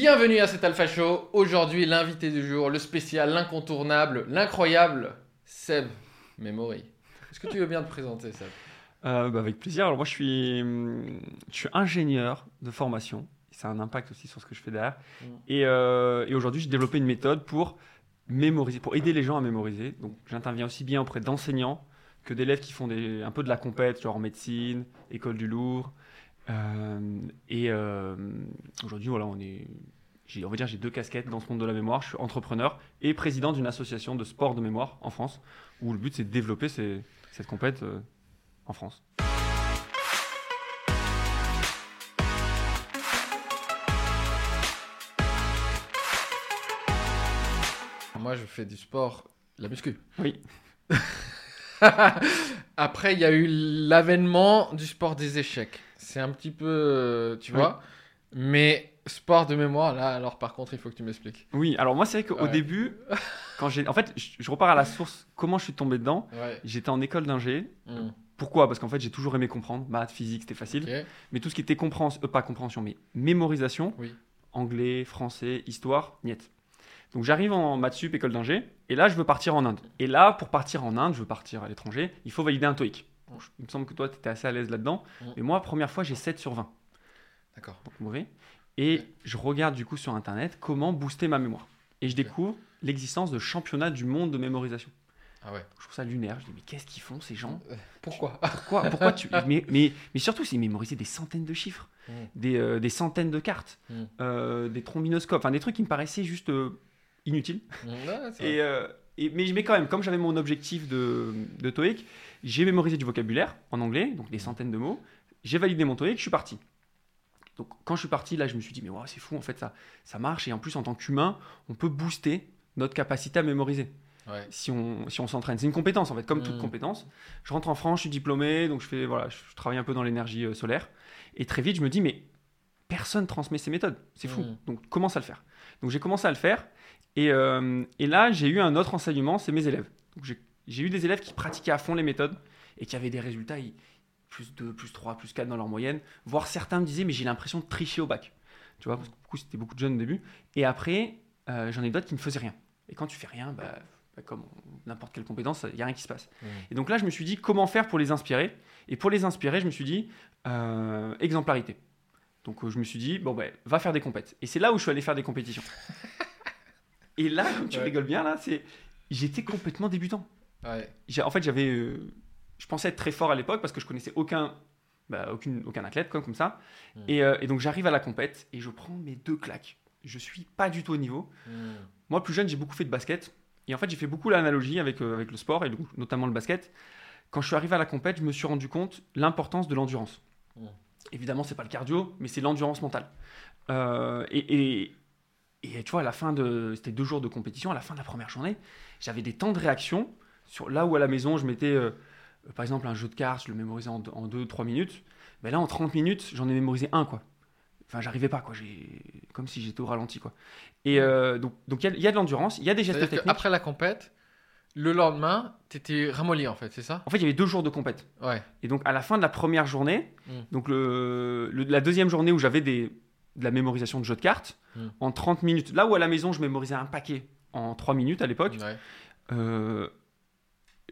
Bienvenue à cet Alpha Show. Aujourd'hui, l'invité du jour, le spécial, l'incontournable, l'incroyable, Seb Memory. Est-ce que tu veux bien te présenter, Seb? Euh, bah, avec plaisir. Alors moi, je suis, je suis ingénieur de formation. Ça a un impact aussi sur ce que je fais derrière. Mm. Et, euh, et aujourd'hui, j'ai développé une méthode pour mémoriser, pour aider les gens à mémoriser. Donc, j'interviens aussi bien auprès d'enseignants que d'élèves qui font des, un peu de la compète, genre en médecine, école du Louvre. Euh, et euh, aujourd'hui, voilà, on est, j'ai, on va dire, j'ai deux casquettes dans ce monde de la mémoire. Je suis entrepreneur et président d'une association de sport de mémoire en France, où le but c'est de développer ces- cette compète euh, en France. Moi, je fais du sport, la muscu. Oui. Après, il y a eu l'avènement du sport des échecs. C'est un petit peu, euh, tu Oui. vois. Mais sport de mémoire, là, alors par contre, il faut que tu m'expliques. Oui, alors moi c'est vrai qu'au Ouais. début, quand j'ai, en fait, je, je repars à la source. Comment je suis tombé dedans Ouais. J'étais en école d'ingé. Mm. Pourquoi? Parce qu'en fait, j'ai toujours aimé comprendre. Maths, physique, c'était facile. Mais tout ce qui était compréhension, euh, pas compréhension, mais mémorisation, Oui. anglais, français, histoire, niet. Donc j'arrive en maths sup, école d'ingé, et là je veux partir en Inde. Et là, pour partir en Inde, je veux partir à l'étranger, il faut valider un TOEIC. Bon, je- il me semble que toi, tu étais assez à l'aise là-dedans. Mm. Mais moi, première fois, j'ai 7 sur 20. D'accord. donc mauvais. Et je regarde du coup sur internet comment booster ma mémoire. Et je découvre l'existence de championnats du monde de mémorisation. Ah ouais. Je trouve ça lunaire. Je dis mais qu'est-ce qu'ils font ces gens? Pourquoi? Pourquoi Pourquoi tu mais, mais, mais surtout c'est mémoriser des centaines de chiffres, Mm. des, euh, des centaines de cartes, Mm. euh, des trombinoscopes, enfin des trucs qui me paraissaient juste euh, inutiles. Ouais, Et, euh, et- mais, mais quand même, comme j'avais mon objectif de, de TOEIC, j'ai mémorisé du vocabulaire en anglais, donc des centaines de mots. J'ai validé mon TOEIC, je suis parti. Donc quand je suis parti, là, je me suis dit, mais wow, c'est fou, en fait, ça, ça marche. Et en plus, en tant qu'humain, on peut booster notre capacité à mémoriser Ouais. si on si on s'entraîne. C'est une compétence, en fait, comme toute Mm. compétence. Je rentre en France, je suis diplômé, donc je, fais, voilà, je travaille un peu dans l'énergie euh, solaire. Et très vite, je me dis, mais personne transmet ces méthodes. C'est fou. Mm. Donc commence à le faire? Donc j'ai commencé à le faire. Et, euh, et là, j'ai eu un autre enseignement, c'est mes élèves. J'ai- eu des élèves qui pratiquaient à fond les méthodes et qui avaient des résultats ils- plus 2, plus 3, plus 4 dans leur moyenne. Voire certains me disaient, mais j'ai l'impression de tricher au bac. Tu vois, parce que du coup, c'était beaucoup de jeunes au début. Et après, euh, j'en ai d'autres qui ne faisaient rien. Et quand tu fais rien, bah, bah, comme n'importe quelle compétence, il n'y a rien qui se passe. Mm. Et donc là, je me suis dit, comment faire pour les inspirer? Et pour les inspirer, je me suis dit, euh, exemplarité. Donc je me suis dit, bon, ben, va faire des compètes. Et c'est là où je suis allé faire des compétitions. Et là, comme tu Ouais. rigoles bien, là, c'est j'étais complètement débutant. Ouais. En fait, j'avais, euh, je pensais être très fort à l'époque parce que je connaissais aucun, bah, aucune, aucun athlète comme, comme ça. Mm. Et, euh, et donc j'arrive à la compète et je prends mes deux claques. Je suis pas du tout au niveau. Mm. Moi, plus jeune, j'ai beaucoup fait de basket. Et en fait, j'ai fait beaucoup l'analogie avec, euh, avec le sport, et notamment le basket. Quand je suis arrivé à la compète, je me suis rendu compte l'importance de l'endurance. Mm. Évidemment, c'est pas le cardio, mais c'est l'endurance mentale. Et, et, et tu vois, à la fin de. C'était deux jours de compétition, à la fin de la première journée, j'avais des temps de réaction. Sur, là où à la maison, je mettais, euh, euh, par exemple, un jeu de cartes, je le mémorisais en 2-3 minutes. Mais là, en 30 minutes, j'en ai mémorisé un, quoi. Enfin, j'arrivais pas, quoi. J'ai... Comme si j'étais au ralenti, quoi. Et euh, donc, donc il y a- il y, a de l'endurance, il y a des gestes techniques. qu'après la compète, le lendemain, t'étais ramolli en fait, c'est ça? En fait, il y avait deux jours de compète. Ouais. Et donc, à la fin de la première journée, Mm. donc le, le- la deuxième journée où j'avais des, de la mémorisation de jeux de cartes, Mm. en 30 minutes, là où à la maison, je mémorisais un paquet en 3 minutes à l'époque, Ouais. euh,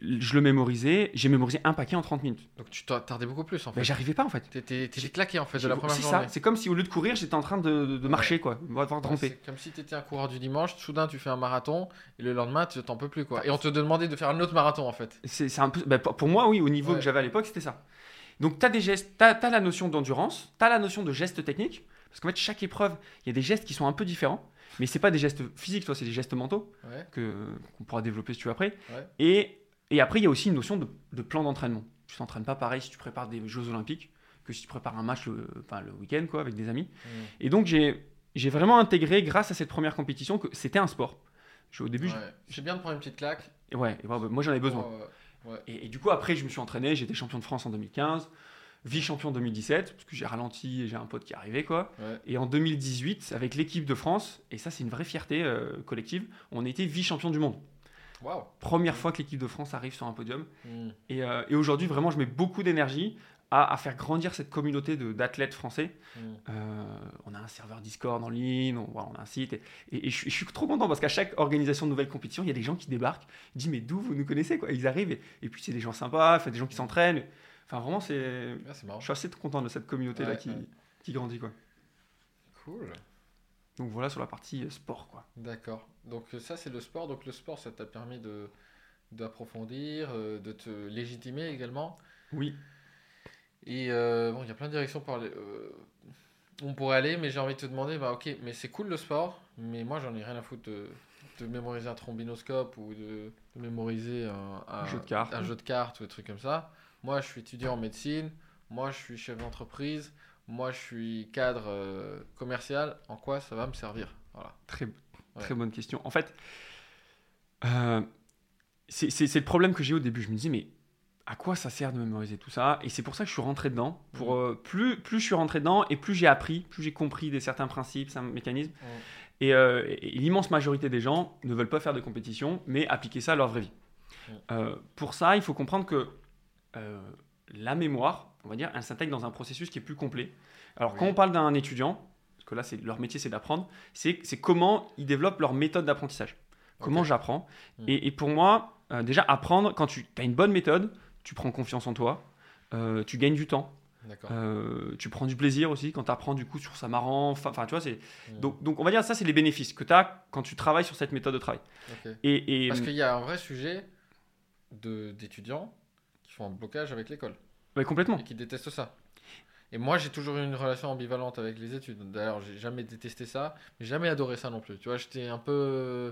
je le mémorisais, j'ai mémorisé un paquet en 30 minutes. Donc tu t'as- tardais beaucoup plus en fait. Mais j'arrivais pas en fait. T'étais t'étais claqué en fait de la première journée. c'est comme si au lieu de courir, j'étais en train de, de- de marcher, quoi, avoir Ouais, comme si tu étais un coureur du dimanche, soudain tu fais un marathon et le lendemain tu t'en peux plus quoi. Et on te demandait de faire un autre marathon en fait. C'est un peu, bah, pour moi, oui, au niveau Ouais. que j'avais à l'époque, c'était ça. Donc, tu as des gestes, tu as, la notion d'endurance, tu as la notion de gestes techniques, parce qu'en fait, chaque épreuve, il y a des gestes qui sont un peu différents, mais c'est pas des gestes physiques, toi, c'est des gestes mentaux Ouais. que qu'on pourra développer si tu veux après. Ouais. Et, et après, il y a aussi une notion de, de plan d'entraînement. Tu t'entraînes pas pareil si tu prépares des Jeux Olympiques que si tu prépares un match le, enfin, le week-end, quoi, avec des amis. Mm. Et donc, j'ai j'ai vraiment intégré, grâce à cette première compétition, que c'était un sport. Je- au début, Ouais. C'est bien de prendre une petite claque. et ouais, et ouais, bah, moi j'en avais besoin. Oh, ouais. Et, et du coup, après, je me suis entraîné, j'étais champion de France en 2015, vice-champion en 2017, parce que j'ai ralenti et j'ai un pote qui est arrivé, quoi. Ouais. Et en 2018, avec l'équipe de France, et ça, c'est une vraie fierté euh, collective, on était vice-champion du monde. Première fois que l'équipe de France arrive sur un podium. Mm. Et, euh, et aujourd'hui, vraiment, je mets beaucoup d'énergie à, à faire grandir cette communauté de- d'athlètes français. Mm. Euh, on a un serveur Discord en ligne, on, a un site. Et, et- et je, suis- je suis trop content parce qu'à chaque organisation de nouvelles compétitions, il y a des gens qui débarquent. Disent, mais d'où vous nous connaissez quoi? Ils arrivent et, et puis c'est des gens sympas, des gens qui s'entraînent. Enfin, vraiment, c'est. Ah, c'est marrant. Je suis assez content de cette communauté-là Ouais, qui, ouais. qui grandit. Quoi. Cool. Donc voilà sur la partie euh, sport. Quoi. D'accord. Donc ça c'est le sport. Donc le sport ça t'a permis de d'approfondir, euh, de te légitimer également. Oui. Et euh, bon, il y a plein de directions les- euh, on pourrait aller, mais j'ai envie de te demander, bah ok, mais c'est cool le sport, mais moi j'en ai rien à foutre de, de mémoriser un trombinoscope ou de, de mémoriser un, un- jeu de cartes. un jeu de cartes ou des trucs comme ça. Moi je suis étudiant en médecine, moi je suis chef d'entreprise, moi je suis cadre euh, commercial. En quoi ça va me servir? Voilà. Très, très Ouais. bonne question. En fait, euh, c'est le problème que j'ai au début. Je me disais, mais à quoi ça sert de mémoriser tout ça? Et c'est pour ça que je suis rentré dedans. Pour, Mhm. euh, plus, plus je suis rentré dedans et plus j'ai appris, plus j'ai compris des certains principes, certains mécanismes. Mhm. Et, et l'immense majorité des gens ne veulent pas faire de compétition, mais appliquer ça à leur vraie vie. Euh, pour ça, il faut comprendre que euh, la mémoire, on va dire, elle s'intègre dans un processus qui est plus complet. Alors, Oui. quand on parle d'un étudiant, parce que là, c'est leur métier, c'est d'apprendre, c'est comment ils développent leur méthode d'apprentissage. Comment j'apprends. Mhm. Et, et pour moi, euh, déjà, apprendre, quand tu as une bonne méthode, tu prends confiance en toi, euh, tu gagnes du temps, tu prends du plaisir aussi quand tu apprends du coup sur ça marrant. Enfin, tu vois, c'est. Mhm. Donc, donc, on va dire ça, c'est les bénéfices que tu as quand tu travailles sur cette méthode de travail. Et, et Parce qu'il y a un vrai sujet d'étudiants font un blocage avec l'école ouais, complètement. et qui détestent ça. Et moi, j'ai toujours eu une relation ambivalente avec les études. D'ailleurs, j'ai jamais détesté ça, mais jamais adoré ça non plus. Tu vois, j'étais un peu euh,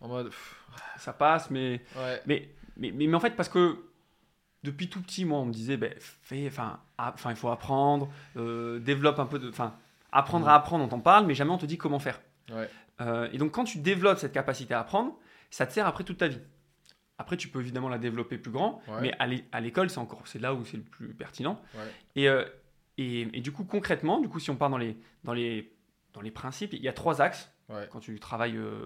en mode. Ça passe, mais, Ouais. mais, mais, mais, mais en fait, parce que depuis tout petit, moi, on me disait, ben, fais, enfin, a- enfin, il faut apprendre, euh, développe un peu de, enfin, apprendre à apprendre, on t'en parle, mais jamais on te dit comment faire. Ouais. Euh, et donc, quand tu développes cette capacité à apprendre, ça te sert après toute ta vie. Après, tu peux évidemment la développer plus grand, Ouais. mais à l'é- à l'école, c'est encore, c'est là où c'est le plus pertinent. Ouais. Et, euh, et, et du coup, concrètement, du coup, si on part dans les, dans les, dans les principes, il y a trois axes Ouais. quand tu travailles euh,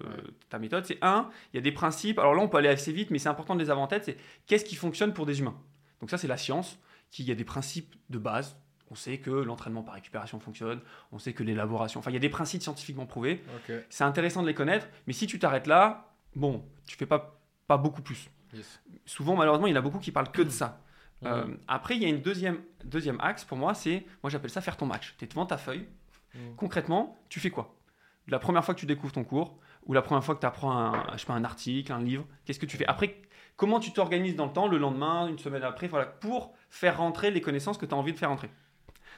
ta méthode. C'est un, il y a des principes. Alors là, on peut aller assez vite, mais c'est important de les avoir en tête. C'est qu'est-ce qui fonctionne pour des humains? Donc ça, c'est la science, qui il y a des principes de base. On sait que l'entraînement par récupération fonctionne. On sait que l'élaboration. Enfin, il y a des principes scientifiquement prouvés. C'est intéressant de les connaître, mais si tu t'arrêtes là, bon, tu fais pas pas beaucoup plus. Yes. Souvent, malheureusement, il y en a beaucoup qui parlent que de ça. Euh, après, il y a une deuxième, deuxième axe pour moi, c'est, moi j'appelle ça faire ton match. Tu es devant ta feuille, concrètement, tu fais quoi? La première fois que tu découvres ton cours, ou la première fois que tu apprends un, je sais pas, un article, un livre, qu'est-ce que tu fais? Après, comment tu t'organises dans le temps, le lendemain, une semaine après, voilà, pour faire rentrer les connaissances que tu as envie de faire rentrer?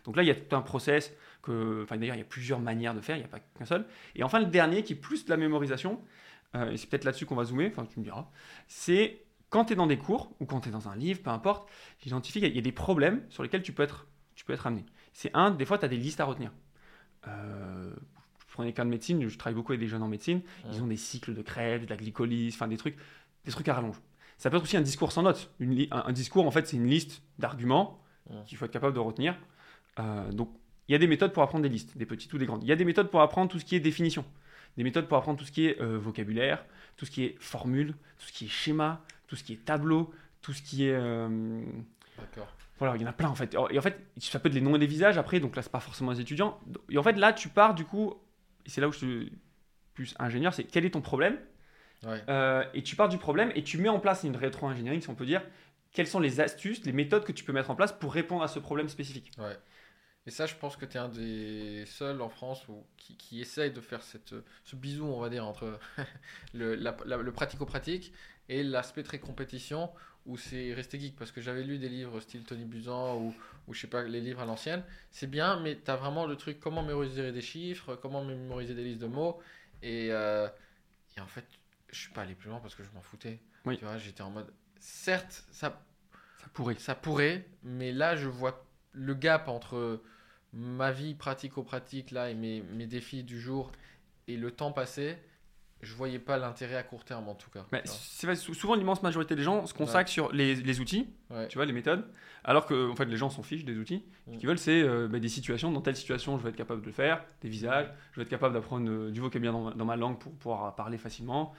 Donc là, il y a tout un process, que, enfin d'ailleurs, il y a plusieurs manières de faire, il n'y a pas qu'un seul. Et enfin, le dernier, qui est plus de la mémorisation, euh, et c'est peut-être là-dessus qu'on va zoomer, enfin tu me diras, c'est quand tu es dans des cours, ou quand tu es dans un livre, peu importe, j'identifie qu'il y a- des problèmes sur lesquels tu peux être, tu peux être amené. C'est un, des fois, tu as des listes à retenir. Euh, je prends les cas de médecine, je travaille beaucoup avec des jeunes en médecine, ils ont des cycles de crève, de la glycolyse, enfin des trucs, des trucs à rallonge. Ça peut être aussi un discours sans notes. Une un, un discours, en fait, c'est une liste d'arguments qu'il faut être capable de retenir. Euh, donc, il y a des méthodes pour apprendre des listes, des petites ou des grandes. Il y a des méthodes pour apprendre tout ce qui est définition, des méthodes pour apprendre tout ce qui est euh, vocabulaire, tout ce qui est formule, tout ce qui est schéma, tout ce qui est tableau, tout ce qui est euh, D'accord. voilà, il y en a plein en fait. Et en fait, ça peut être les noms et les visages après, donc là, c'est pas forcément les étudiants. Et en fait, là, tu pars du coup, et c'est là où je suis plus ingénieur, c'est quel est ton problème Ouais. Euh, Et tu pars du problème et tu mets en place une rétro-ingénierie, si on peut dire, quelles sont les astuces, les méthodes que tu peux mettre en place pour répondre à ce problème spécifique? Ouais. Et ça, je pense que tu es un des seuls en France où, qui, qui essaye de faire cette, ce bisou, on va dire, entre le, la- la- le pratico-pratique et l'aspect très compétition où c'est resté geek. Parce que j'avais lu des livres style Tony Buzan ou, ou je sais pas, les livres à l'ancienne. C'est bien, mais tu as vraiment le truc comment mémoriser des chiffres, comment mémoriser des listes de mots. Et, euh, et en fait, je suis pas allé plus loin parce que je m'en foutais. Oui. Tu vois, j'étais en mode, certes, ça Ça pourrait. ça pourrait, mais là, je vois le gap entre ma vie pratico-pratique là et mes, mes défis du jour et le temps passé. Je voyais pas l'intérêt à court terme en tout cas. Mais vrai, souvent, l'immense majorité des gens se consacrent sur les, les outils, Ouais. tu vois, les méthodes, alors que en fait, les gens s'en fichent des outils. Ce Mm. qu'ils veulent, c'est euh, bah, des situations. Dans telle situation, je vais être capable de le faire, des visages, je vais être capable d'apprendre euh, du vocabulaire dans ma, dans ma langue pour pouvoir parler facilement.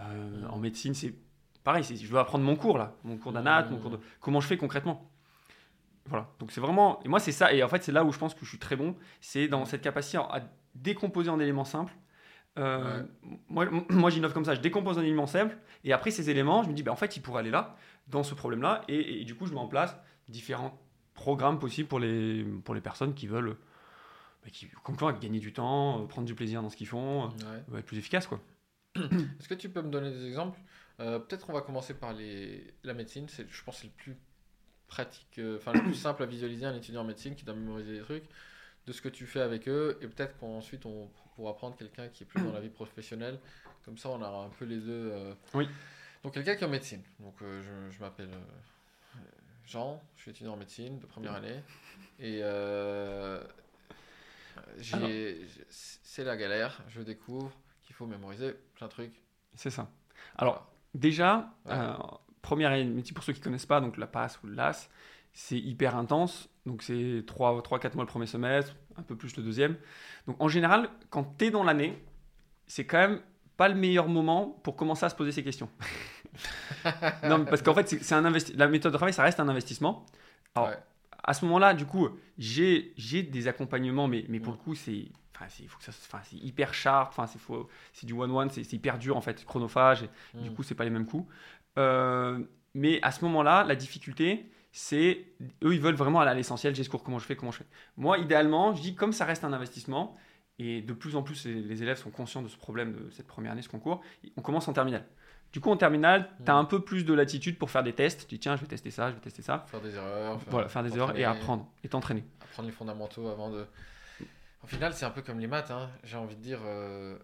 Euh, Mm. En médecine, c'est pareil, je veux apprendre mon cours là, mon cours d'anat, Mm. mon cours de. Comment je fais concrètement Voilà. Donc c'est vraiment. Et moi, c'est ça. Et en fait, c'est là où je pense que je suis très bon. C'est dans cette capacité à décomposer en éléments simples. Euh, Moi, moi j'innove comme ça. Je décompose en éléments simples. Et après, ces éléments, je me dis, ben, en fait, ils pourraient aller là, dans ce problème-là. Et, et du coup, je mets en place différents programmes possibles pour les, pour les personnes qui veulent bah, qui, comme quoi, gagner du temps, euh, prendre du plaisir dans ce qu'ils font, euh, être plus efficace. quoi. Est-ce que tu peux me donner des exemples? Euh, Peut-être on va commencer par les... la médecine. Je pense que c'est le plus pratique, enfin le plus simple à visualiser un étudiant en médecine qui doit mémoriser des trucs, de ce que tu fais avec eux, et peut-être qu'ensuite on pourra prendre quelqu'un qui est plus dans la vie professionnelle. Comme ça, on aura un peu les deux. Oui. Donc quelqu'un qui est en médecine. Donc je, je m'appelle Jean, je suis étudiant en médecine de première année, et c'est la galère, je découvre qu'il faut mémoriser plein de trucs. C'est ça. Alors, déjà, euh, première métier pour ceux qui ne connaissent pas, donc la passe ou le LAS, c'est hyper intense. Donc, c'est 3-4 mois le premier semestre, un peu plus le deuxième. Donc, en général, quand tu es dans l'année, c'est quand même pas le meilleur moment pour commencer à se poser ces questions. non, parce qu'en fait, c'est un la méthode de travail, ça reste un investissement. Alors, à ce moment-là, du coup, j'ai des accompagnements, mais, mais pour le coup, c'est c'est hyper sharp, enfin, c'est du one-one, c'est hyper dur en fait, chronophage, et du mm. coup, c'est pas les mêmes coups. Euh, mais à ce moment-là, la difficulté, c'est eux, ils veulent vraiment aller à l'essentiel. J'ai ce cours, comment je fais, comment je fais. Moi, idéalement, je dis comme ça reste un investissement, et de plus en plus, les élèves sont conscients de ce problème de cette première année, ce concours, on commence en terminale. Du coup, en terminale, tu as mm. un peu plus de latitude pour faire des tests. Tu dis, tiens, je vais tester ça, je vais tester ça. Faire des erreurs. Faire, voilà, faire des erreurs et apprendre, et t'entraîner. Apprendre les fondamentaux avant de. Au final, c'est un peu comme les maths. Hein. J'ai envie de dire, euh,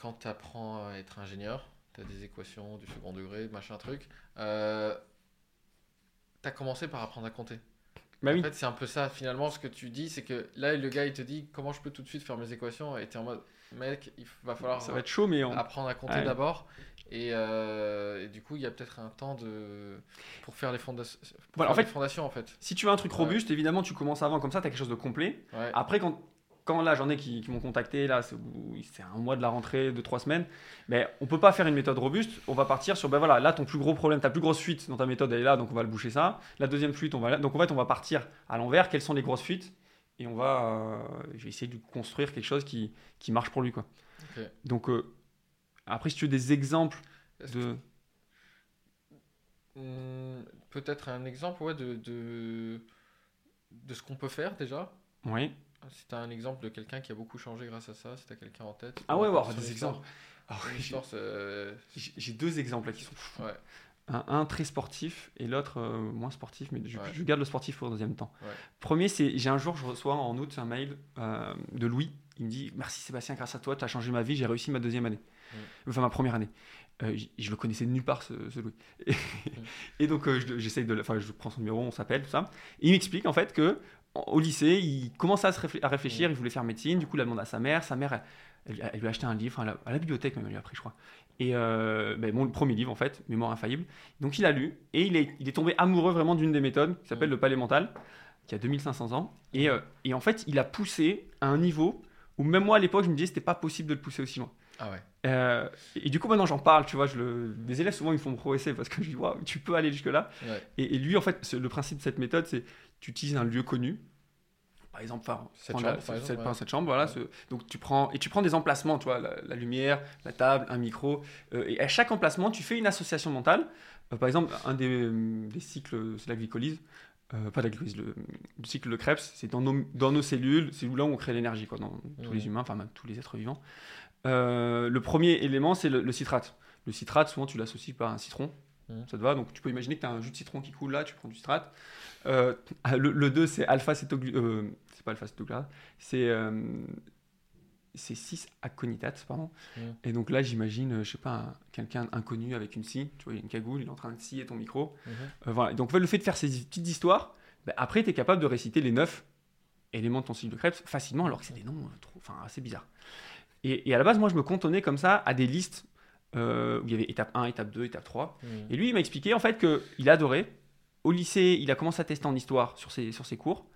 quand tu apprends à être ingénieur, tu as des équations du second degré, machin truc. Euh, tu as commencé par apprendre à compter. Bah en fait, c'est un peu ça. Finalement, ce que tu dis, c'est que là, le gars, il te dit comment je peux tout de suite faire mes équations? Et tu es en mode, mec, il va falloir ça va être chaud, mais apprendre à compter d'abord. Euh, et, du coup, il y a peut-être un temps de... pour faire les, voilà, en fait, fondations. En fait. Si tu veux un truc robuste, évidemment, tu commences avant, comme ça, tu as quelque chose de complet. Après, quand, quand là, j'en ai qui, m'ont contacté, là, c'est un mois de la rentrée, de trois semaines, mais on peut pas faire une méthode robuste. On va partir sur, ben voilà, là, ton plus gros problème, ta plus grosse fuite dans ta méthode, elle est là, donc on va le boucher ça. La deuxième fuite, on va. Donc en fait, on va partir à l'envers. Quelles sont les grosses fuites? Et on va. Euh, je vais essayer de construire quelque chose qui, qui marche pour lui, quoi. Donc. Euh, après, si tu veux des exemples de... Hmm, peut-être un exemple ouais, de, de, de ce qu'on peut faire déjà? Oui. Si tu as un exemple de quelqu'un qui a beaucoup changé grâce à ça, si as quelqu'un en tête. Ah ouais, ouais des exemples. Euh, j'ai deux exemples qui sont fous. Un, très sportif et l'autre euh, moins sportif, mais je, garde le sportif pour le deuxième temps. Premier, c'est j'ai un jour, je reçois en août un mail euh, de Louis. Il me dit Merci Sébastien, grâce à toi, tu as changé ma vie, j'ai réussi ma deuxième année. Enfin, ma première année. Euh, je le connaissais nulle part, ce, Louis. Et, donc, euh, j'essaye de. Enfin, je prends son numéro, on s'appelle, tout ça. Et il m'explique en fait que au lycée, il commençait à, se à réfléchir, il voulait faire médecine. Du coup, il a demandé à sa mère. Sa mère, elle, lui a acheté un livre, à la, bibliothèque même, elle lui a pris, je crois. Et euh, ben, le premier livre, en fait, Mémoire infaillible. Donc, il a lu et il est, il est tombé amoureux vraiment d'une des méthodes qui s'appelle le palais mental, qui a 2500 ans. Et, euh, et en fait, il a poussé à un niveau où même moi, à l'époque, je me disais c'était pas possible de le pousser aussi loin. Ah ouais. Euh, et du coup, maintenant j'en parle, tu vois, je le... les élèves souvent ils font progresser parce que je dis, waouh, tu peux aller jusque-là. Et, lui, en fait, le principe de cette méthode, c'est tu utilises un lieu connu. Par exemple, enfin, cette, chambre, la, cette, cette, chambre, voilà. donc tu prends et tu prends des emplacements, tu vois, la, lumière, la table, un micro, euh, et à chaque emplacement, tu fais une association mentale. Euh, par exemple, un des, des cycles, c'est la glycolyse. pas la glycolyse, le, cycle de Krebs, c'est dans nos, dans nos cellules, c'est là où on crée l'énergie, quoi, dans tous les humains, enfin même tous les êtres vivants. Euh, le premier élément, c'est le, citrate. Le citrate, souvent, tu l'associes par un citron. Mmh. Ça te va Donc, tu peux imaginer que tu as un jus de citron qui coule là, tu prends du citrate. Euh, le, 2, c'est alpha-cétoglutarate. Euh, c'est pas alpha-cétoglutarate. C'est c'est 6 aconitate, pardon. Mmh. Et donc là, j'imagine, je sais pas, quelqu'un inconnu avec une scie, tu vois, il y a une cagoule, il est en train de scier ton micro. Mmh. voilà. Donc le fait de faire ces petites histoires, bah, après, tu es capable de réciter les 9 éléments de ton cycle de Krebs facilement, alors que c'est des noms trop, enfin, assez bizarres. Et, à la base, moi, je me cantonnais comme ça à des listes euh, où il y avait étape 1, étape 2, étape 3. Mmh. Et lui, il m'a expliqué en fait qu'il adorait. Au lycée, il a commencé à tester en histoire sur ses, sur ses cours.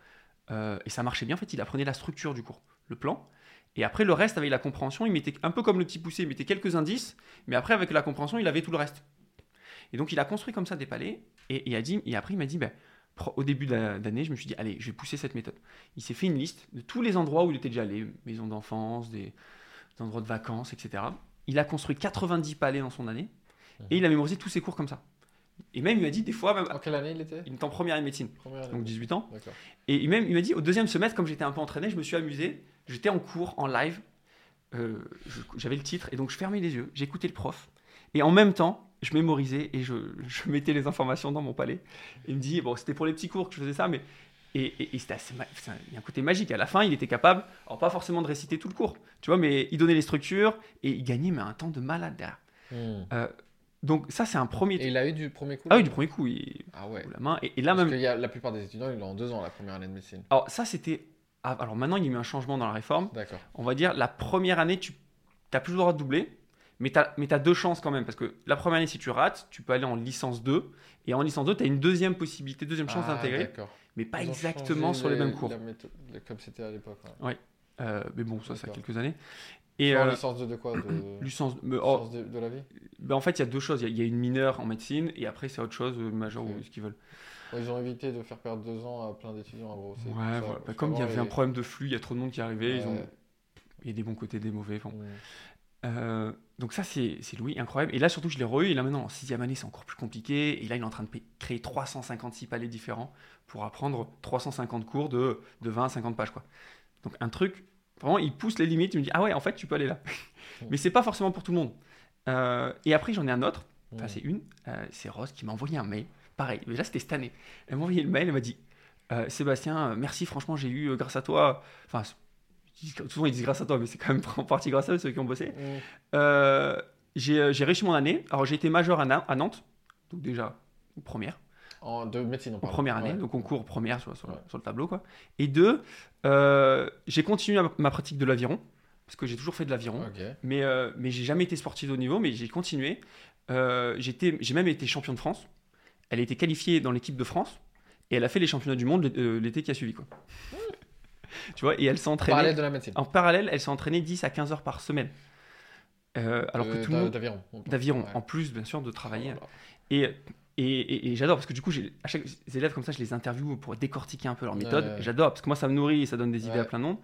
Euh, et ça marchait bien. En fait, il apprenait la structure du cours, le plan. Et après, le reste, avec la compréhension, il mettait un peu comme le petit poussé, il mettait quelques indices. Mais après, avec la compréhension, il avait tout le reste. Et donc, il a construit comme ça des palais. Et, et, a dit, et après, il m'a dit ben, au début d'année, je me suis dit, allez, je vais pousser cette méthode. Il s'est fait une liste de tous les endroits où il était déjà allé, maisons d'enfance, des, des endroits de vacances, etc. Il a construit 90 palais dans son année et il a mémorisé tous ses cours comme ça. Et même, il m'a dit, des fois, même, En quelle année il était? Il est en première année de médecine, Première année. donc 18 ans. D'accord. Et il même, il m'a dit, au deuxième semestre, comme j'étais un peu entraîné, je me suis amusé. J'étais en cours, en live. euh, J'avais le titre, et donc je fermais les yeux, j'écoutais le prof. Et en même temps, je mémorisais et je, je mettais les informations dans mon palais. Il me dit, bon, c'était pour les petits cours que je faisais ça, mais. Et, et- et c'était assez. il y a un côté magique. À la fin, il était capable, alors pas forcément de réciter tout le cours, tu vois, mais il donnait les structures et il gagnait, mais un temps de malade derrière. Hmm. Donc, ça, c'est un premier. Et il a eu du premier coup Ah oui, du premier coup, il. Ah ouais. la main. Et, et là, Parce même. qu'il y a la plupart des étudiants, ils l'ont en deux ans la première année de médecine. Alors, ça, c'était. Alors maintenant, il y a eu un changement dans la réforme. D'accord. on va dire, la première année, tu n'as plus le droit de doubler, mais tu as, deux chances quand même. Parce que la première année, si tu rates, tu peux aller en licence 2. Et en licence 2, tu as une deuxième possibilité, deuxième chance Ah, d'intégrer, D'accord. Mais pas Ils exactement sur les, mêmes cours. méthode- le- comme c'était à l'époque. ouais. Euh, mais bon, ça, ça a quelques années. Et euh, licence de, de quoi De licence, mais, oh, de, de la vie? Ben, en fait, il y a deux choses. Il y a- il y, a une mineure en médecine, et après, c'est autre chose, euh, major Ok. ou ce qu'ils veulent. Ouais, Ils ont évité de faire perdre deux ans à plein d'étudiants en gros. Ouais, ça, voilà. Bah, comme il y avait un problème de flux, il y a trop de monde qui arrivait, ils ont... Ouais. il y a des bons côtés, des mauvais. bon. Euh, donc ça, c'est Louis, incroyable. Et là, surtout, je l'ai re Et là, maintenant, en sixième année, c'est encore plus compliqué. Et là, il est en train de créer 356 palais différents pour apprendre 350 cours de, de 20 à 50 pages. Quoi. Donc un truc, vraiment, il pousse les limites. Il me dit, ah ouais, en fait, tu peux aller là. Mais c'est pas forcément pour tout le monde. Euh, et après, j'en ai un autre. Enfin, Hmm. c'est une. euh, c'est Rose qui m'a envoyé un mail. Pareil, mais là, c'était cette année. Elle m'a envoyé le mail. Elle m'a dit, Sébastien, merci, franchement, j'ai eu, grâce à toi... Enfin, souvent, ils disent grâce à toi, mais c'est quand même en partie grâce à eux, ceux qui ont bossé. Hmm. Euh, j'ai euh, j'ai réussi mon année. Alors j'ai été major à, Na- à Nantes, donc déjà première, En de médecine, on en première année, Ouais. donc on court première sur, sur- Ouais. sur le tableau quoi. Et deux, euh, j'ai continué ma, pratique de l'aviron parce que j'ai toujours fait de l'aviron, mais euh, mais j'ai jamais été sportif de haut niveau, mais j'ai continué. J'ai même été champion de France. Elle a été qualifiée dans l'équipe de France et elle a fait les championnats du monde l'été qui a suivi quoi. tu vois, et elle s'est entraînée. Parallèle de la médecine. En parallèle, elle s'est entraînée 10 à 15 heures par semaine. Euh, alors que Euh, tout le monde D'aviron. d'aviron, Ouais. en plus bien sûr de travailler. Oh Et, et, et- et j'adore parce que du coup, à chaque les élèves comme ça, je les interviewe pour décortiquer un peu leur méthode. Ouais. J'adore parce que moi, ça me nourrit et ça donne des idées à plein de monde.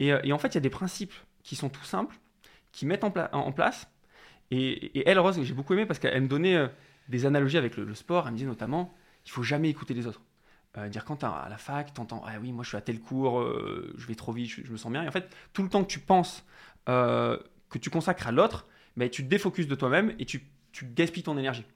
Et, euh, et en fait, il y a des principes qui sont tout simples, qui mettent en, pla- en- en place. Et, elle, Rose, j'ai beaucoup aimé parce qu'elle me donnait des analogies avec le, le sport. Elle me disait notamment, il faut jamais écouter les autres. Euh, dire quand à la fac, t'entends, ah oui, moi je suis à tel cours, euh, je vais trop vite, je, je me sens bien. Et en fait, tout le temps que tu penses euh, que tu consacres à l'autre, ben, tu te défocuses de toi-même et tu, tu gaspilles ton énergie.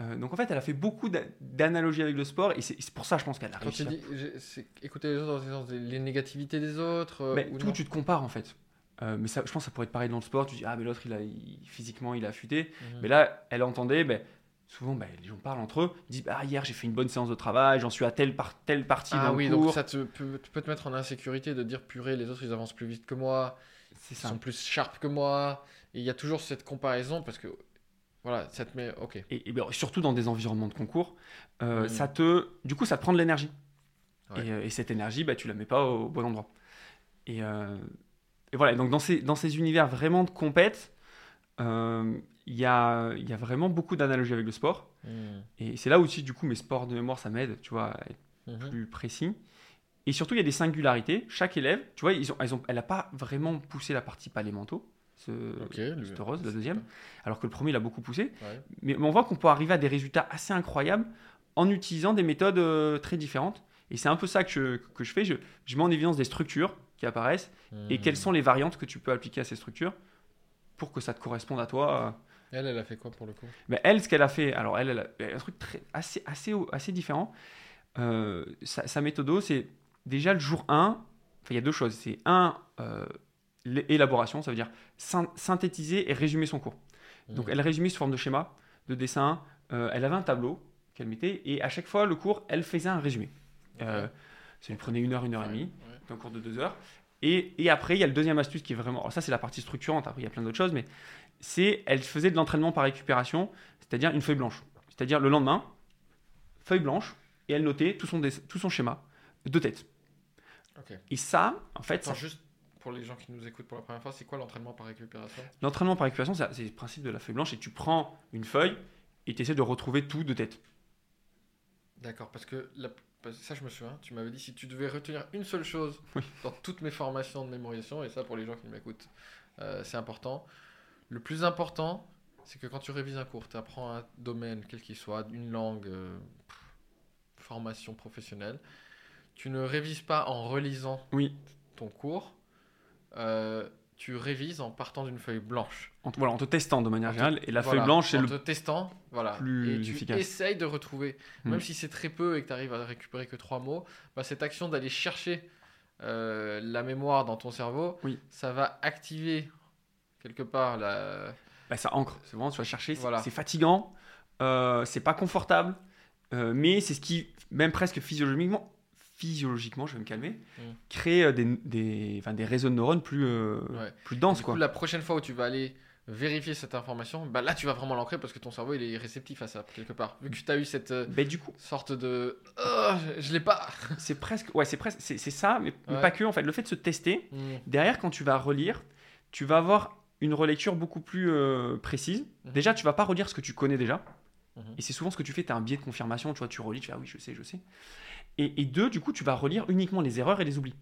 Euh, donc en fait, elle a fait beaucoup d'a- d'analogies avec le sport et c'est pour ça, je pense qu'elle a Quand réussi. tu à- dis écouter les autres dans les négativités des autres. Mais ou tout, tu te compares en fait. Euh, mais ça, je pense que ça pourrait être pareil dans le sport. Tu dis, ah, mais l'autre, il a, il- physiquement, il a affûté. Mhm. Mais là, elle entendait, ben, souvent, ben, les gens parlent entre eux. Ils disent, ah, hier, j'ai fait une bonne séance de travail, j'en suis à telle, par, telle partie Ah oui, cours. donc ça te peut, tu peux te mettre en insécurité de dire purée, les autres ils avancent plus vite que moi, C'est ils ça. sont plus sharp que moi. Et il y a toujours cette comparaison parce que voilà, ça te met. Ok. Et, et ben, surtout dans des environnements de concours, euh, Mhm. ça te, du coup, ça te prend de l'énergie. Ouais. Et, euh, et cette énergie, bah, tu la mets pas au bon endroit. Et, euh, et voilà, donc dans ces, dans ces univers vraiment de compète, euh, il y, a, y a vraiment beaucoup d'analogies avec le sport. Mhm. Et c'est là aussi, du coup, mes sports de mémoire, ça m'aide, tu vois, à être Mhm. plus précis. Et surtout, il y a des singularités. Chaque élève, tu vois, ils ont, elles ont, elle n'a pas vraiment poussé la partie palais mentaux, ce, Ok, le- cette rose, la deuxième, alors que le premier, il a beaucoup poussé. Ouais. Mais, mais on voit qu'on peut arriver à des résultats assez incroyables en utilisant des méthodes euh, très différentes. Et c'est un peu ça que je, que je fais. Je, je mets en évidence des structures qui apparaissent et quelles sont les variantes que tu peux appliquer à ces structures pour que ça te corresponde à toi. Elle, elle a fait quoi pour le coup? Mais elle, ce qu'elle a fait, alors elle, elle a elle a un truc très, assez, assez, assez différent. Euh, sa, sa méthode, c'est déjà le jour 1, enfin, il y a deux choses. C'est un, euh, l'élaboration, ça veut dire syn- synthétiser et résumer son cours. Donc Mhm. elle résumait sous forme de schéma, de dessin. Euh, elle avait un tableau qu'elle mettait et à chaque fois le cours, elle faisait un résumé. Ça lui prenait une heure, une heure et demie, Ouais. un cours de deux heures. Et, et après, il y a le deuxième astuce qui est vraiment. Alors ça, c'est la partie structurante. Après, il y a plein d'autres choses, mais c'est elle faisait de l'entraînement par récupération, c'est-à-dire une feuille blanche. C'est-à-dire le lendemain, feuille blanche, et elle notait tout son, tout son schéma de tête. Ok. Et ça, en fait, ça Attends, juste pour les gens qui nous écoutent pour la première fois, c'est quoi l'entraînement par récupération? L'entraînement par récupération, c'est le principe de la feuille blanche, et tu prends une feuille et tu essaies de retrouver tout de tête. D'accord, parce que la- ça, je me souviens, tu m'avais dit si tu devais retenir une seule chose Oui. dans toutes mes formations de mémorisation, et ça pour les gens qui m'écoutent, euh, c'est important. Le plus important, c'est que quand tu révises un cours, tu apprends un domaine, quel qu'il soit, une langue, euh, pff, formation professionnelle, tu ne révises pas en relisant Oui. ton cours, euh, tu révises en partant d'une feuille blanche. En, te- voilà, en te testant de manière générale. Et la Voilà, feuille blanche, c'est en le te testant, voilà. plus et tu efficace. essayes de retrouver, Mm. même si c'est très peu et que tu arrives à récupérer que trois mots, bah, cette action d'aller chercher euh, la mémoire dans ton cerveau, Oui. ça va activer quelque part la. Bah, ça ancre. C'est vraiment, tu vas chercher. C'est Voilà. fatigant. euh, c'est pas confortable. euh, mais c'est ce qui, même presque physiologiquement, physiologiquement, je vais me calmer, Mm. crée euh, des, des, enfin, des réseaux de neurones plus, euh, Ouais. plus denses. Du Quoi. coup, la prochaine fois où tu vas aller vérifier cette information, bah là tu vas vraiment l'ancrer parce que ton cerveau il est réceptif à ça quelque part. Vu que tu as eu cette euh, Bah, du coup, sorte de Oh, je, je l'ai pas. c'est presque, ouais, c'est presque, c'est c'est ça, mais, pas que. En fait, le fait de se tester, Mm. derrière, quand tu vas relire, tu vas avoir une relecture beaucoup plus euh, précise. Mhm. Déjà, tu vas pas relire ce que tu connais déjà. Mhm. Et c'est souvent ce que tu fais, tu as un biais de confirmation, tu vois, tu relis, tu fais ah oui, je sais, je sais. Et, et deux, du coup, tu vas relire uniquement les erreurs et les oublis.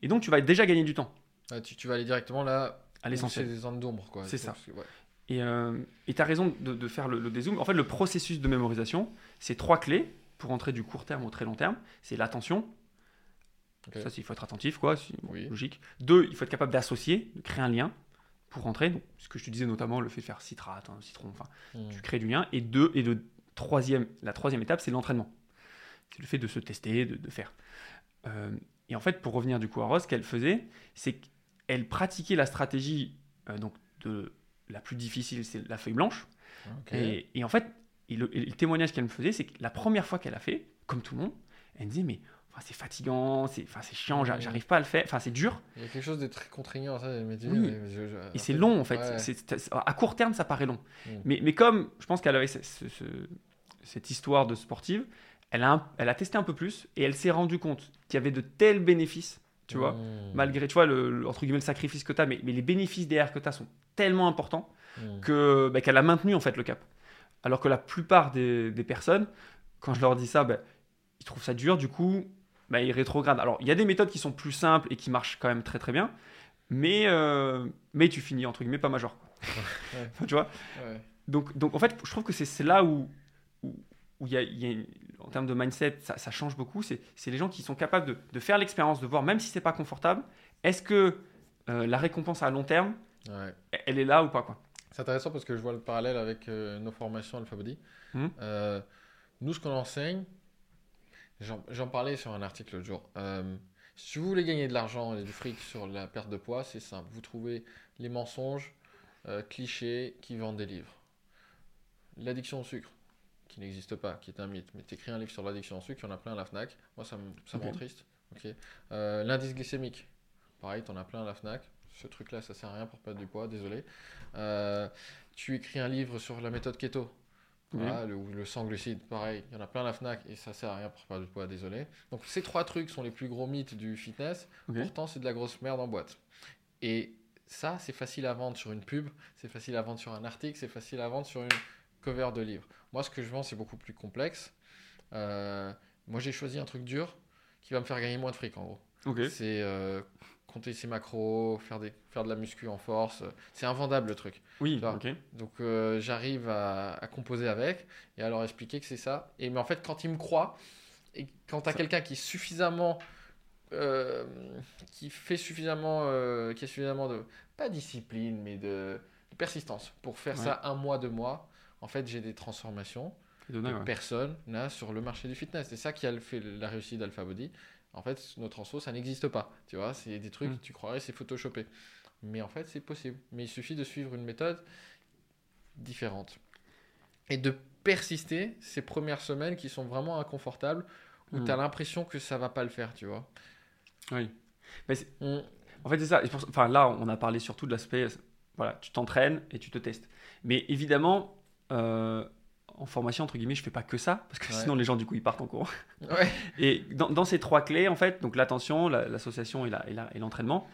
Et donc, tu vas déjà gagner du temps Ouais, tu, tu vas aller directement là. à où C'est l'essentiel. des zones d'ombre quoi. C'est ça. Parce que, ouais. Et tu as raison de, de faire le, le dézoom. En fait, le processus de mémorisation, c'est trois clés pour entrer du court terme au très long terme. C'est l'attention. Ok. Ça, c'est- il faut être attentif, quoi. Oui. logique. Deux, il faut être capable d'associer, de créer un lien pour rentrer. Donc, ce que je te disais notamment, le fait de faire citrate, hein, citron, enfin, Mm. tu crées du lien. Et deux, et le troisième, la troisième étape, c'est l'entraînement. C'est le fait de se tester, de, de faire. Euh, et en fait, pour revenir du coup à Rose, ce qu'elle faisait, c'est qu'elle pratiquait la stratégie euh, donc de la plus difficile, c'est la feuille blanche. Et, et en fait, et le, et le témoignage qu'elle me faisait, c'est que la première fois qu'elle a fait, comme tout le monde, elle me disait mais enfin, c'est fatigant, c'est enfin, c'est chiant, Mhm. j'arrive pas à le faire, enfin c'est dur Il y a quelque chose de très contraignant ça. mais tu- Oui. mais je- je- et c'est long en fait. ouais. À court terme, ça paraît long. Mhm. Mais, mais comme je pense qu'elle avait ce- ce- ce- cette histoire de sportive, elle a, un- elle a testé un peu plus et elle s'est rendue compte qu'il y avait de tels bénéfices, tu vois, Mm. malgré tu vois, le, le- entre guillemets, le sacrifice que tu as, mais, mais les bénéfices derrière que tu as sont tellement importants Mm. que bah, qu'elle a maintenu en fait le cap. Alors que la plupart des, des personnes, quand je leur dis ça, bah, ils trouvent ça dur, du coup, bah, ils rétrogradent. Alors il y a des méthodes qui sont plus simples et qui marchent quand même très très bien, mais, euh, mais tu finis entre guillemets pas major. Ouais. Enfin, tu vois? Ouais. donc, donc en fait, je trouve que c'est là où, où, où il y a, il y a une- en termes de mindset, ça, ça change beaucoup. C'est les gens qui sont capables de, de faire l'expérience, de voir, même si c'est pas confortable, est-ce que euh, la récompense à long terme, Ouais. elle est là ou pas quoi? C'est intéressant parce que je vois le parallèle avec euh, nos formations Alphabody. Mhm. Euh, nous, ce qu'on enseigne, j'en parlais sur un article l'autre jour. Euh, si vous voulez gagner de l'argent et du fric sur la perte de poids, c'est simple. Vous trouvez les mensonges, euh, clichés qui vendent des livres. L'addiction au sucre, qui n'existe pas, qui est un mythe. Mais tu écris un livre sur l'addiction au sucre, il y en a plein à la Fnac. Moi, ça me, ça rend triste. Euh, L'indice glycémique, pareil, tu en as plein à la Fnac. Ce truc-là, ça sert à rien pour perdre du poids, désolé. Tu écris un livre sur la méthode keto. Voilà, le, ou le sans glucides, pareil, il y en a plein à la FNAC et ça sert à rien pour perdre du poids, désolé. Donc ces trois trucs sont les plus gros mythes du fitness, pourtant c'est de la grosse merde en boîte. Et ça, c'est facile à vendre sur une pub, c'est facile à vendre sur un article, c'est facile à vendre sur une cover de livre. Moi, ce que je vends, c'est beaucoup plus complexe. Euh, moi, j'ai choisi un truc dur qui va me faire gagner moins de fric, en gros. C'est euh, compter ses macros, faire, des, faire de la muscu en force. C'est invendable le truc. Oui. Ok. Donc euh, j'arrive à, à composer avec et à leur expliquer que c'est ça. Et mais en fait, quand ils me croient et quand tu as Ça- quelqu'un qui est suffisamment euh, qui fait suffisamment euh, qui a suffisamment de pas discipline mais de, de persistance pour faire Ouais. ça un mois deux mois, en fait, j'ai des transformations que ouais. personne n'a sur le marché du fitness. C'est ça qui a fait la réussite d'Alpha Body. En fait, notre transfo, ça n'existe pas. Tu vois, c'est des trucs, Mm. tu croirais, c'est photoshopé. Mais en fait, c'est possible. Mais il suffit de suivre une méthode différente. Et de persister ces premières semaines qui sont vraiment inconfortables, où Mm. tu as l'impression que ça va pas le faire, tu vois. Oui. Mais c'est- Mm. En fait, c'est ça. Pour- Enfin, là, on a parlé surtout de l'aspect. Voilà, tu t'entraînes et tu te testes. Mais évidemment, euh, en formation, entre guillemets, je fais pas que ça, parce que Ouais. sinon, les gens, du coup, ils partent en cours. Ouais. Et dans, dans ces trois clés, en fait, donc l'attention, la- l'association et la- et la- et l'entraînement,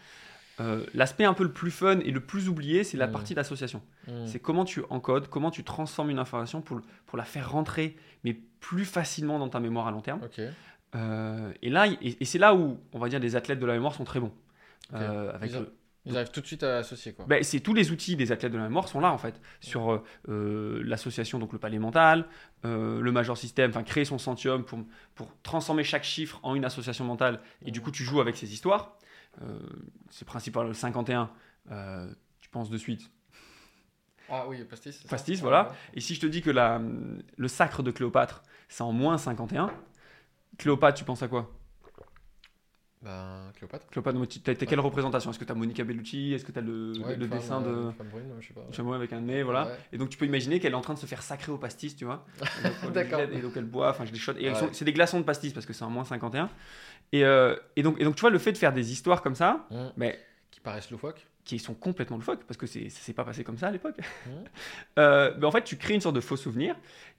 euh, l'aspect un peu le plus fun et le plus oublié, c'est la Mm. partie d'association. Hmm. C'est comment tu encodes, comment tu transformes une information pour, pour la faire rentrer, mais plus facilement dans ta mémoire à long terme. Euh, et là, et, et c'est là où, on va dire, les athlètes de la mémoire sont très bons. Euh, avec Ils ont- le- Ils arrivent tout de suite à associer quoi. ben, c'est tous les outils des athlètes de la mémoire sont là en fait sur euh, euh, l'association donc le palais mental, euh, le major system, enfin créer son centium pour, pour transformer chaque chiffre en une association mentale et du coup tu joues avec ces histoires. Euh, c'est principalement le 51. euh, tu penses de suite. Ah oui, pastis. ça Pastis, Ah, voilà. ouais. Et si je te dis que la, le sacre de Cléopâtre c'est en moins 51, Cléopâtre tu penses à quoi? Ben, Cléopâtre. Cléopâtre, tu as quelle représentation? Est-ce que tu as Monica Bellucci? Est-ce que tu as le, Ouais, le femme, dessin euh, de une femme brune, je sais pas. chameau avec un nez, voilà. Et donc tu peux imaginer qu'elle est en train de se faire sacrer au pastis, tu vois. D'accord. Et donc elle boit, enfin je les shot. Et c'est des glaçons de pastis parce que c'est en moins 51. Et, euh, et, donc, et donc tu vois, le fait de faire des histoires comme ça, Hmm. mais Qui paraissent loufoques. qui sont complètement loufoques, parce que ça s'est pas passé comme ça à l'époque. Hmm. Euh, mais en fait, tu crées une sorte de faux souvenir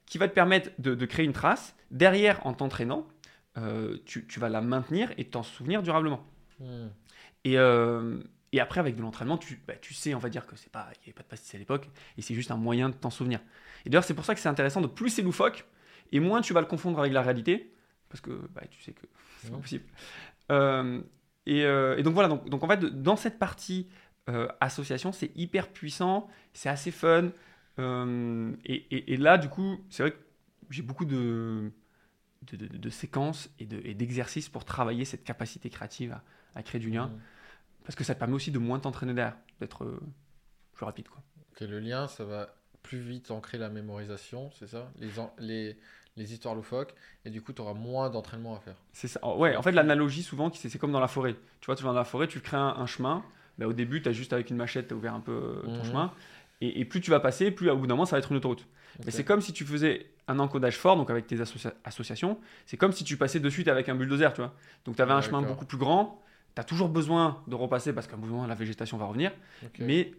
qui va te permettre de, de créer une trace. Derrière, en t'entraînant, euh, tu, tu vas la maintenir et t'en souvenir durablement. Hmm. Et, euh, et après, avec de l'entraînement, tu, bah, tu sais, on va dire que c'est pas, il n'y avait pas de pastis à l'époque, et c'est juste un moyen de t'en souvenir. Et d'ailleurs, c'est pour ça que c'est intéressant de plus c'est loufoque, et moins tu vas le confondre avec la réalité, parce que bah, tu sais que c'est pas Mhm. possible. Euh, et, et donc voilà, donc, donc en fait, dans cette partie association, c'est hyper puissant, c'est assez fun, et- et là, du coup, c'est vrai que j'ai beaucoup de, de, de- de séquences et de- et d'exercices pour travailler cette capacité créative à, à créer du lien. Hmm. Parce que ça te permet aussi de moins t'entraîner derrière, d'être euh, plus rapide. Quoi. Le lien, ça va plus vite ancrer la mémorisation, c'est ça? Les, en- les, les histoires loufoques, et du coup, tu auras moins d'entraînement à faire. C'est ça. Oh, ouais, en fait, l'analogie, souvent, c'est c'est comme dans la forêt. Tu vois, tu vas dans la forêt, tu crées un, un chemin. Bah, au début, tu as juste avec une machette, tu as ouvert un peu euh, ton Mhm. chemin. Et, et plus tu vas passer, plus au bout d'un moment, ça va être une autoroute. Mais Ok. c'est comme si tu faisais un encodage fort, donc avec tes associa- associations. C'est comme si tu passais de suite avec un bulldozer, tu vois. Donc tu avais un chemin beaucoup plus grand. Tu as toujours besoin de repasser parce qu'à un moment, la végétation va revenir. Mais,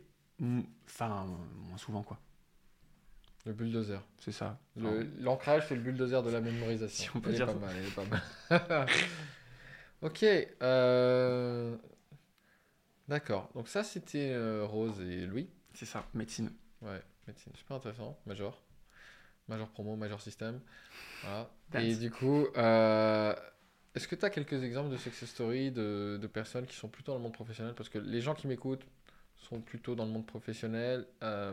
enfin, moins souvent, quoi. Le bulldozer. C'est ça. L'ancrage, c'est le bulldozer de la mémorisation. Si on peut elle dire est pas ça. mal, elle est pas mal. ok. euh, D'accord. Donc ça, c'était euh, Rose et Louis. C'est ça, médecine. Ouais, médecine. Super intéressant. Major. Major promo, major système. Voilà. Et du coup, euh, est-ce que tu as quelques exemples de success story de, de personnes qui sont plutôt dans le monde professionnel? Parce que les gens qui m'écoutent sont plutôt dans le monde professionnel. Euh,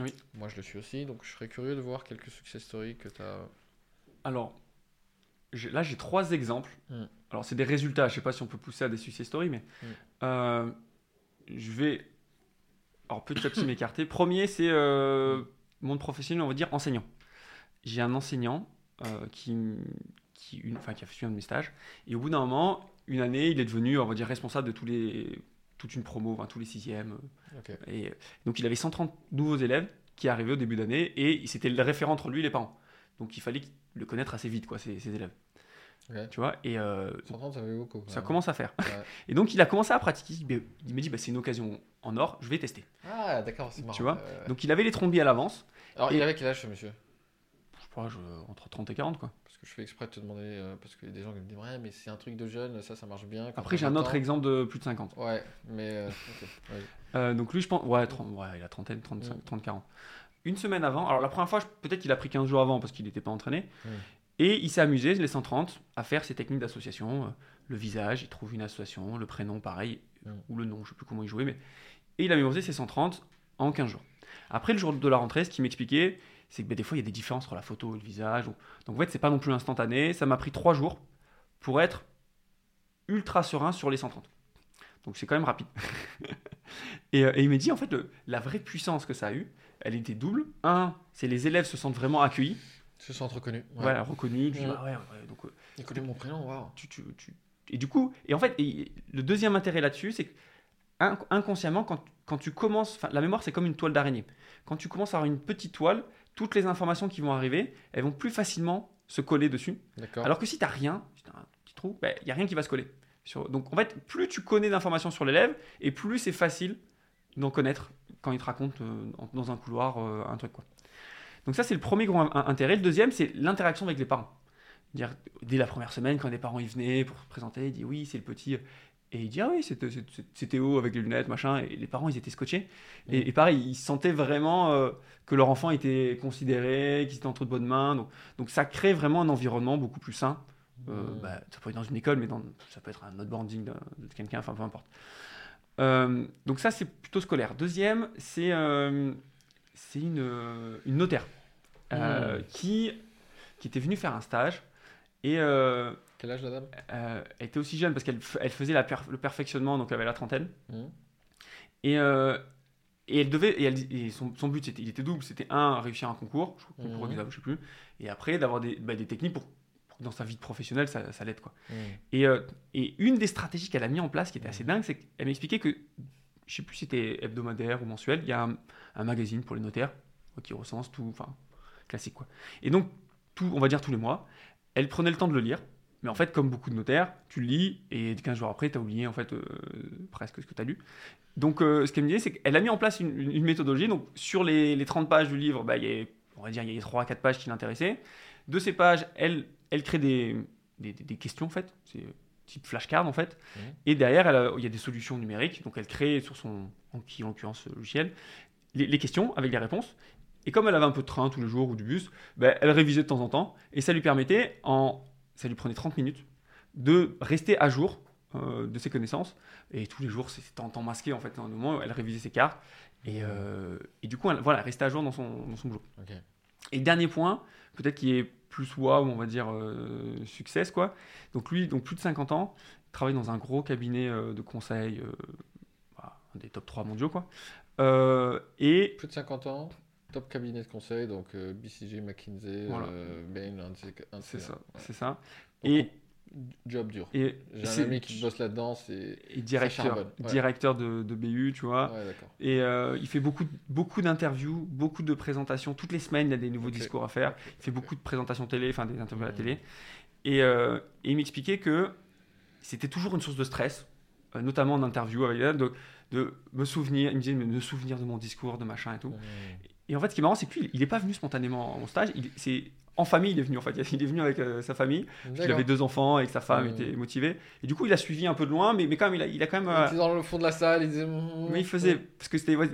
Oui. Moi, je le suis aussi. Donc, je serais curieux de voir quelques success stories que tu as. Alors, là, j'ai trois exemples. Mm. Alors, c'est des résultats. Je sais pas si on peut pousser à des success stories, mais Mm. euh, je vais. Alors, petit à petit m'écarter. Premier, c'est euh, monde professionnel, on va dire enseignant. J'ai un enseignant euh, qui, m- qui, une, enfin, qui a fait un de mes stages. Et au bout d'un moment, une année, il est devenu, on va dire, responsable de tous les, toute une promo, enfin, tous les sixièmes. et donc il avait 130 nouveaux élèves qui arrivaient au début d'année et c'était le référent entre lui et les parents. Donc il fallait le connaître assez vite, quoi, ces, ces élèves. Ok. Tu vois, et euh, 130, ça fait beaucoup. ça commence à faire. Ouais. Et donc il a commencé à pratiquer. Il m'a- dit, bah, c'est une occasion en or, je vais tester. Ah, d'accord, c'est marrant. Tu vois Euh, Donc il avait les trombies à l'avance. Alors, et- il avait quel âge, ce monsieur? Je je- entre 30 et 40, quoi. Parce que je fais exprès de te demander, euh, parce qu'il y a des gens qui me disent Ouais, mais c'est un truc de jeune, ça, ça marche bien. Après, j'ai un 20 autre exemple de plus de 50. Ouais, mais. euh, ok, vas-y. Euh, donc lui, je pense, ouais, 30 ouais, il a trentaine, 35, Mm. 30, 40. Une semaine avant, alors la première fois, peut-être qu'il a pris 15 jours avant parce qu'il n'était pas entraîné. Mm. Et il s'est amusé, les 130, à faire ses techniques d'association. euh, Le visage, il trouve une association, le prénom, pareil, Mm. ou le nom, je sais plus comment il jouait, mais. Et il a mémorisé ses 130 en 15 jours. Après le jour de la rentrée, ce qu'il m'expliquait, c'est que bah, des fois, il y a des différences entre la photo et le visage. ou- Donc en fait, c'est pas non plus instantané. Ça m'a pris 3 jours pour être ultra serein sur les 130. Donc c'est quand même rapide. et, euh, et il m'a dit, en fait, le- la vraie puissance que ça a eu, elle était double. Un, c'est les élèves se sentent vraiment accueillis, Se sent reconnu. Ouais. voilà, reconnus. tu dis, Mm. ah ouais, ouais, donc, euh, Il connaît mon prénom, waouh. tu, tu- tu- Et du coup, et en fait, et le deuxième intérêt là-dessus, c'est que inc- inconsciemment, quand, quand tu commences, la mémoire, c'est comme une toile d'araignée. Quand tu commences à avoir une petite toile, toutes les informations qui vont arriver, elles vont plus facilement se coller dessus. Alors que si tu n'as rien, si tu as un petit trou, il n'y a rien qui va se coller. Sur- Donc en fait, plus tu connais d'informations sur l'élève, et plus c'est facile d'en connaître quand il te raconte euh, dans un couloir euh, un truc. Quoi. Donc ça, c'est le premier gros in- intérêt. Le deuxième, c'est l'interaction avec les parents. Dire, dès la première semaine, quand des parents y venaient pour se présenter, ils disent oui, c'est le petit. Et il dit Ah oui, c'était c'est- Théo avec les lunettes, machin. Et les parents, ils étaient scotchés. Et, et pareil, ils sentaient vraiment euh, que leur enfant était considéré, qu'ils étaient entre de bonnes mains. Donc, donc ça crée vraiment un environnement beaucoup plus sain. Euh, Mm. bah, ça peut être dans une école, mais dans, ça peut être un autre branding de, de quelqu'un, enfin peu importe. Euh, donc ça, c'est plutôt scolaire. Deuxième, c'est euh, c'est une, euh, une notaire euh, Mm. qui, qui était venue faire un stage. Et euh, Quel âge la dame? euh, elle était aussi jeune parce qu'elle elle faisait la le perfectionnement, donc elle avait la trentaine. Mhm. Et, euh, et elle devait, et, elle- et son, son but, c'était, il était double. C'était un, réussir un concours, je crois, concours examen, je sais plus. Et après, d'avoir des, bah, des techniques pour, pour dans sa vie professionnelle, ça, ça l'aide. Quoi. Et, et une des stratégies qu'elle a mis en place, qui était assez dingue, c'est qu'elle m'expliquait que, je sais plus si c'était hebdomadaire ou mensuel, il y a un, magazine pour les notaires euh, qui recense tout, enfin, classique quoi. Et donc, on va dire tous les mois, elle prenait le temps de le lire. Mais en fait, comme beaucoup de notaires, tu le lis et 15 jours après, tu as oublié en fait euh, presque ce que tu as lu. Donc, euh, ce qu'elle me disait, c'est qu'elle a mis en place une, méthodologie. Donc, sur les, les 30 pages du livre, bah, y a, on va dire, il y a 3 à 4 pages qui l'intéressaient. De ces pages, elle, crée des, questions en fait. Type flashcard en fait. Mhm. Et derrière, elle a- il y a des solutions numériques. Donc, elle crée sur son, en, qui en l'occurrence, logiciel, les, les questions avec les réponses. Et comme elle avait un peu de train tous les jours ou du bus, bah, elle révisait de temps en temps. Et ça lui permettait, en, ça lui prenait 30 minutes, de rester à jour euh, de ses connaissances. Et tous les jours, c'était en temps masqué en fait. À un moment, elle révisait ses cartes. Et, euh, et du coup, elle, voilà, elle restait à jour dans son, dans son boulot. Et dernier point, peut-être qui est plus wow, on va dire euh, success quoi. Donc lui, donc plus de 50 ans, il travaille dans un gros cabinet euh, de conseil, euh, un des top 3 mondiaux quoi. Euh, et Plus de 50 ans, top cabinet de conseil, donc BCG, McKinsey, Voilà. Bain, c'est ces- ça, ouais. c'est ça. Donc, Et, Job dur. et, J'ai c'est- un ami qui bosse là-dedans, c'est. et directeur, ouais. directeur de, de BU, tu vois. Ouais. Et euh, il fait beaucoup, beaucoup d'interviews, beaucoup de présentations. Toutes les semaines, il a des nouveaux discours à faire. Il fait beaucoup de présentations télé, enfin des interviews à la Mhm. télé. Et, euh, et il m'expliquait que c'était toujours une source de stress, euh, notamment en interview avec elle, de, de me souvenir, il me disait de me souvenir de mon discours, de machin et tout. Mhm. Et en fait, ce qui est marrant, c'est que lui, il n'est pas venu spontanément en stage, c'est en famille, il est venu en fait. Il est venu avec euh, sa famille, il avait deux enfants et que sa femme Mhm. était motivée. Et du coup, il a suivi un peu de loin, mais, mais quand même, il a, il a quand même. Il euh, était dans le fond de la salle, il disait. mm, mais il faisait, parce que c'était ouais,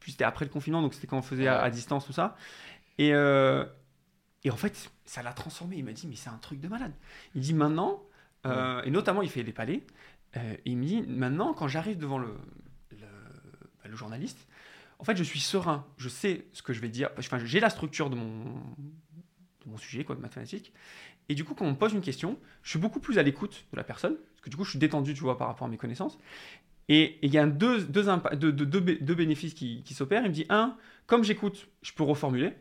puis c'était après le confinement, donc c'était quand on faisait à, Ouais. à distance, tout ça. Et, euh, et en fait, ça l'a transformé. Il m'a dit, mais c'est un truc de malade. Il dit maintenant, et notamment, il fait des palais, il me dit, maintenant, quand j'arrive devant le, le, bah, le journaliste, en fait, je suis serein. Je sais ce que je vais dire. Enfin, j'ai la structure de mon, mon sujet, quoi, de mathématiques. Et du coup, quand on me pose une question, je suis beaucoup plus à l'écoute de la personne, parce que du coup, je suis détendu, tu vois, par rapport à mes connaissances. Et il y a deux, deux, deux, deux- deux bé- deux bénéfices qui, qui s'opèrent. Il me dit, un, comme j'écoute, je peux reformuler.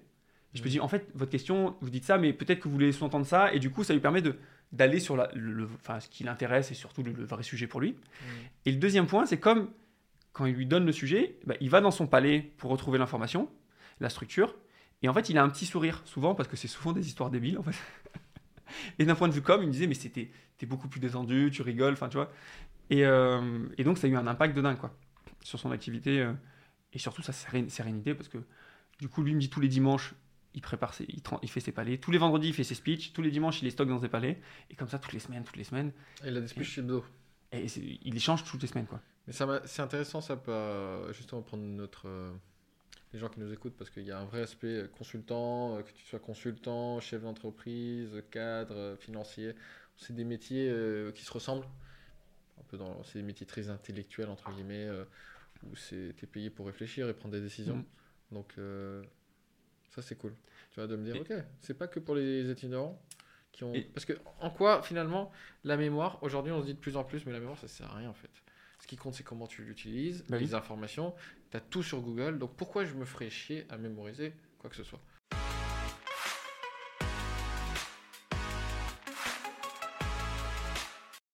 Je me dis, en fait, votre question, vous dites ça, mais peut-être que vous voulez sous-entendre ça. Et du coup, ça lui permet de d'aller sur la, le, le- enfin, ce qui l'intéresse et surtout le, le vrai sujet pour lui. Mhm. Et le deuxième point, c'est comme quand il lui donne le sujet, bah, il va dans son palais pour retrouver l'information, la structure. Et en fait, il a un petit sourire, souvent, parce que c'est souvent des histoires débiles, en fait. Et d'un point de vue com, il me disait, mais c'était t'es beaucoup plus détendu, tu rigoles, enfin, tu vois. Et, euh, et donc, ça a eu un impact de dingue, quoi, sur son activité euh, et surtout sa sérén- sérénité, parce que du coup, lui il me dit tous les dimanches, il prépare ses, il, fait ses palais. Tous les vendredis, il fait ses speeches. Tous les dimanches, il les stocke dans ses palais. Et comme ça, toutes les semaines, toutes les semaines. Et il a des speeches chez Hebdo. Et c'est- il échange toutes les semaines, quoi. Mais c'est intéressant, ça peut euh, justement prendre notre. Les gens qui nous écoutent, parce qu'il y a un vrai aspect euh, consultant, euh, que tu sois consultant, chef d'entreprise, cadre, euh, financier. C'est des métiers qui se ressemblent. Un peu dans, c'est des métiers très intellectuels, entre guillemets, où c'est, t'es payé pour réfléchir et prendre des décisions. Mhm. Donc, euh, ça, c'est cool. Tu vois, de me dire, Et- ok, c'est pas que pour les itinérants. Qui ont... Et- Parce que, en quoi, finalement, la mémoire, aujourd'hui, on se dit de plus en plus, mais la mémoire, ça sert à rien, en fait. Qui compte, c'est comment tu l'utilises, Bah oui. les informations. Tu as tout sur Google, donc pourquoi je me ferais chier à mémoriser quoi que ce soit